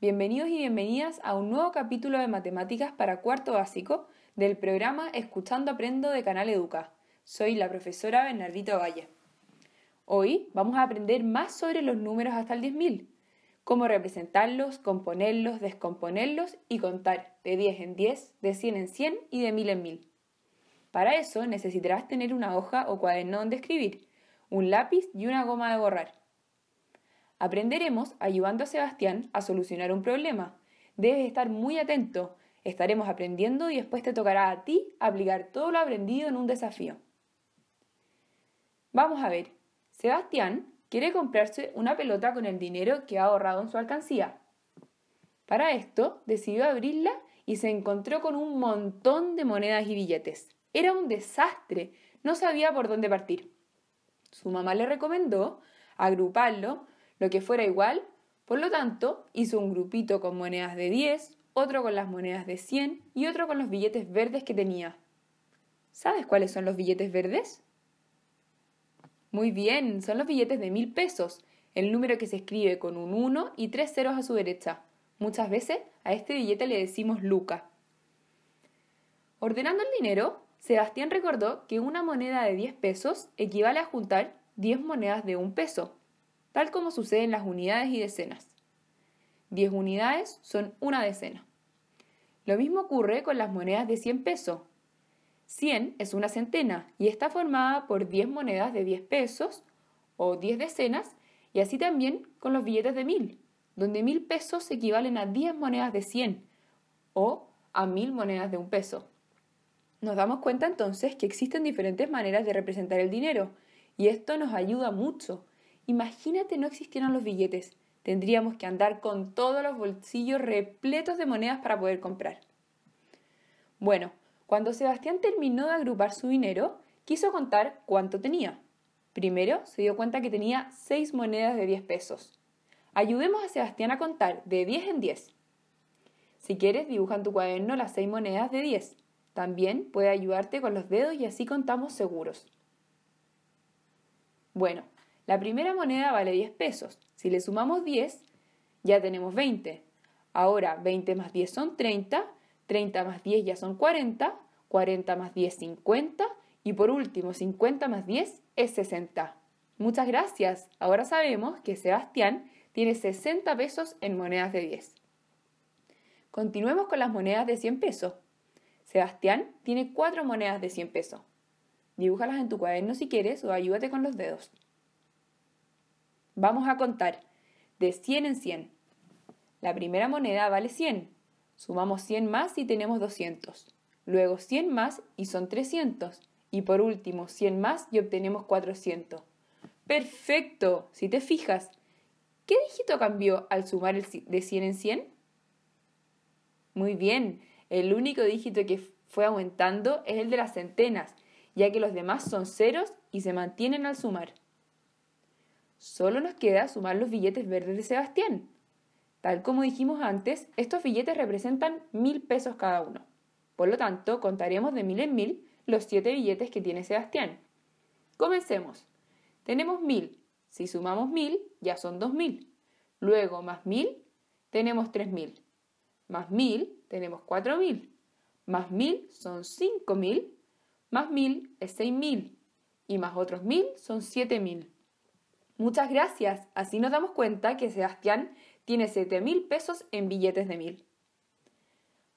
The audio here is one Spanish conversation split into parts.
Bienvenidos y bienvenidas a un nuevo capítulo de matemáticas para cuarto básico del programa Escuchando Aprendo de Canal Educa. Soy la profesora Bernardito Valle. Hoy vamos a aprender más sobre los números hasta el 10.000, cómo representarlos, componerlos, descomponerlos y contar de 10 en 10, de 100 en 100 y de 1000 en 1000. Para eso necesitarás tener una hoja o cuaderno donde escribir, un lápiz y una goma de borrar. Aprenderemos ayudando a Sebastián a solucionar un problema. Debes estar muy atento. Estaremos aprendiendo y después te tocará a ti aplicar todo lo aprendido en un desafío. Vamos a ver. Sebastián quiere comprarse una pelota con el dinero que ha ahorrado en su alcancía. Para esto decidió abrirla y se encontró con un montón de monedas y billetes. Era un desastre. No sabía por dónde partir. Su mamá le recomendó agruparlo lo que fuera igual, por lo tanto, hizo un grupito con monedas de 10, otro con las monedas de 100 y otro con los billetes verdes que tenía. ¿Sabes cuáles son los billetes verdes? Muy bien, son los billetes de mil pesos, el número que se escribe con un 1 y tres ceros a su derecha. Muchas veces a este billete le decimos Luca. Ordenando el dinero, Sebastián recordó que una moneda de 10 pesos equivale a juntar 10 monedas de un peso tal como sucede en las unidades y decenas. 10 unidades son una decena. Lo mismo ocurre con las monedas de 100 pesos. 100 es una centena y está formada por 10 monedas de 10 pesos o 10 decenas y así también con los billetes de 1000, donde 1000 pesos equivalen a 10 monedas de 100 o a 1000 monedas de un peso. Nos damos cuenta entonces que existen diferentes maneras de representar el dinero y esto nos ayuda mucho Imagínate no existieran los billetes. Tendríamos que andar con todos los bolsillos repletos de monedas para poder comprar. Bueno, cuando Sebastián terminó de agrupar su dinero, quiso contar cuánto tenía. Primero se dio cuenta que tenía seis monedas de 10 pesos. Ayudemos a Sebastián a contar de 10 en 10. Si quieres, dibuja en tu cuaderno las seis monedas de 10. También puede ayudarte con los dedos y así contamos seguros. Bueno, la primera moneda vale 10 pesos. Si le sumamos 10, ya tenemos 20. Ahora 20 más 10 son 30, 30 más 10 ya son 40, 40 más 10 50 y por último 50 más 10 es 60. Muchas gracias. Ahora sabemos que Sebastián tiene 60 pesos en monedas de 10. Continuemos con las monedas de 100 pesos. Sebastián tiene 4 monedas de 100 pesos. Dibújalas en tu cuaderno si quieres o ayúdate con los dedos. Vamos a contar de 100 en 100. La primera moneda vale 100. Sumamos 100 más y tenemos 200. Luego 100 más y son 300. Y por último 100 más y obtenemos 400. Perfecto. Si te fijas, ¿qué dígito cambió al sumar de 100 en 100? Muy bien. El único dígito que fue aumentando es el de las centenas, ya que los demás son ceros y se mantienen al sumar. Solo nos queda sumar los billetes verdes de Sebastián. Tal como dijimos antes, estos billetes representan mil pesos cada uno. Por lo tanto, contaremos de mil en mil los siete billetes que tiene Sebastián. Comencemos. Tenemos mil. Si sumamos mil, ya son dos mil. Luego, más mil, tenemos tres mil. Más mil, tenemos cuatro mil. Más mil son cinco mil. Más mil es seis mil. Y más otros mil son siete mil. Muchas gracias. Así nos damos cuenta que Sebastián tiene 7 mil pesos en billetes de mil.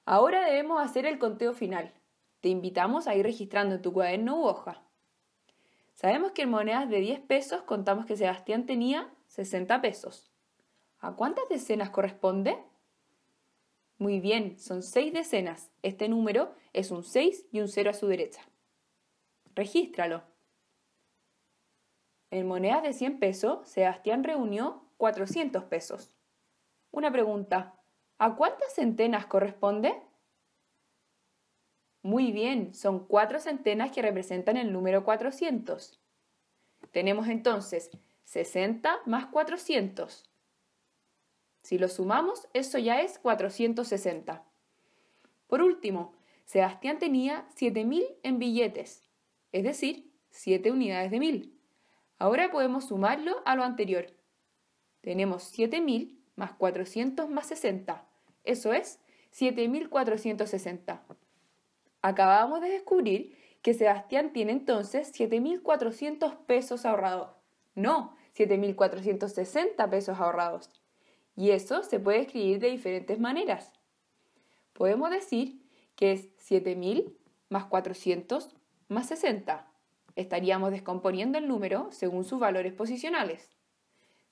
Ahora debemos hacer el conteo final. Te invitamos a ir registrando en tu cuaderno u hoja. Sabemos que en monedas de 10 pesos contamos que Sebastián tenía 60 pesos. ¿A cuántas decenas corresponde? Muy bien, son 6 decenas. Este número es un 6 y un 0 a su derecha. Regístralo. En monedas de 100 pesos, Sebastián reunió 400 pesos. Una pregunta, ¿a cuántas centenas corresponde? Muy bien, son cuatro centenas que representan el número 400. Tenemos entonces 60 más 400. Si lo sumamos, eso ya es 460. Por último, Sebastián tenía 7000 en billetes, es decir, 7 unidades de 1000. Ahora podemos sumarlo a lo anterior. Tenemos 7000 más 400 más 60. Eso es 7.460. Acabamos de descubrir que Sebastián tiene entonces 7.400 pesos ahorrados. No, 7.460 pesos ahorrados. Y eso se puede escribir de diferentes maneras. Podemos decir que es 7.000 más 400 más 60. Estaríamos descomponiendo el número según sus valores posicionales.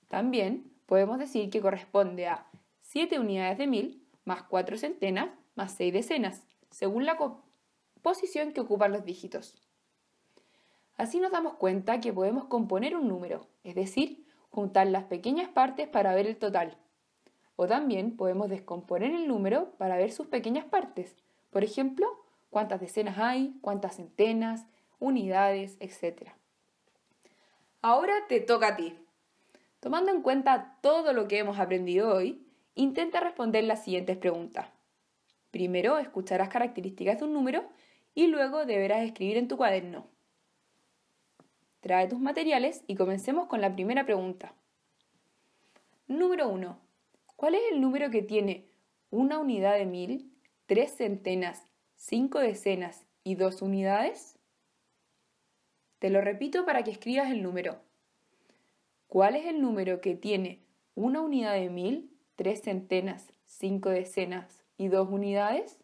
También podemos decir que corresponde a 7 unidades de 1000 más 4 centenas más 6 decenas, según la posición que ocupan los dígitos. Así nos damos cuenta que podemos componer un número, es decir, juntar las pequeñas partes para ver el total. O también podemos descomponer el número para ver sus pequeñas partes. Por ejemplo, cuántas decenas hay, cuántas centenas, unidades, etc. Ahora te toca a ti. Tomando en cuenta todo lo que hemos aprendido hoy, intenta responder las siguientes preguntas. Primero escucharás características de un número y luego deberás escribir en tu cuaderno. Trae tus materiales y comencemos con la primera pregunta. Número 1. ¿Cuál es el número que tiene una unidad de mil, tres centenas, cinco decenas y dos unidades? Te lo repito para que escribas el número. ¿Cuál es el número que tiene una unidad de mil, tres centenas, cinco decenas y dos unidades?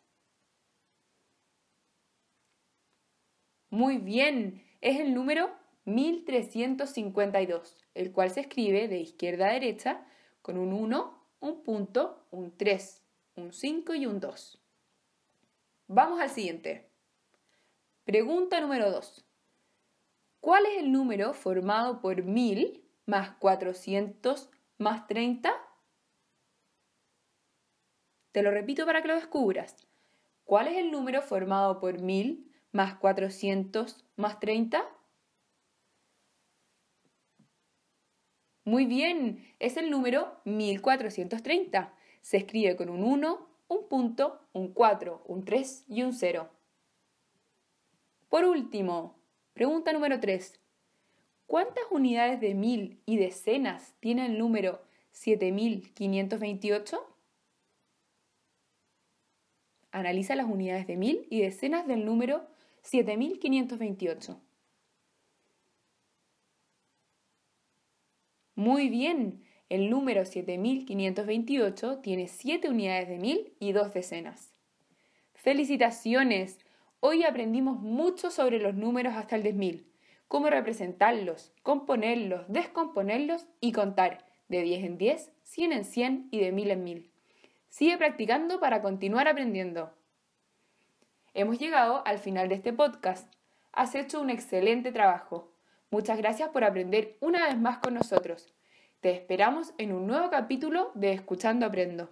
Muy bien, es el número 1352, el cual se escribe de izquierda a derecha con un 1, un punto, un 3, un 5 y un 2. Vamos al siguiente. Pregunta número 2. ¿Cuál es el número formado por 1000 más 400 más 30? Te lo repito para que lo descubras. ¿Cuál es el número formado por 1000 más 400 más 30? Muy bien, es el número 1430. Se escribe con un 1, un punto, un 4, un 3 y un 0. Por último, Pregunta número 3. ¿Cuántas unidades de mil y decenas tiene el número 7528? Analiza las unidades de mil y decenas del número 7528. Muy bien, el número 7528 tiene 7 unidades de mil y 2 decenas. ¡Felicitaciones! Hoy aprendimos mucho sobre los números hasta el 10.000, cómo representarlos, componerlos, descomponerlos y contar de 10 en 10, 100 en 100 y de 1000 en 1000. Sigue practicando para continuar aprendiendo. Hemos llegado al final de este podcast. Has hecho un excelente trabajo. Muchas gracias por aprender una vez más con nosotros. Te esperamos en un nuevo capítulo de Escuchando Aprendo.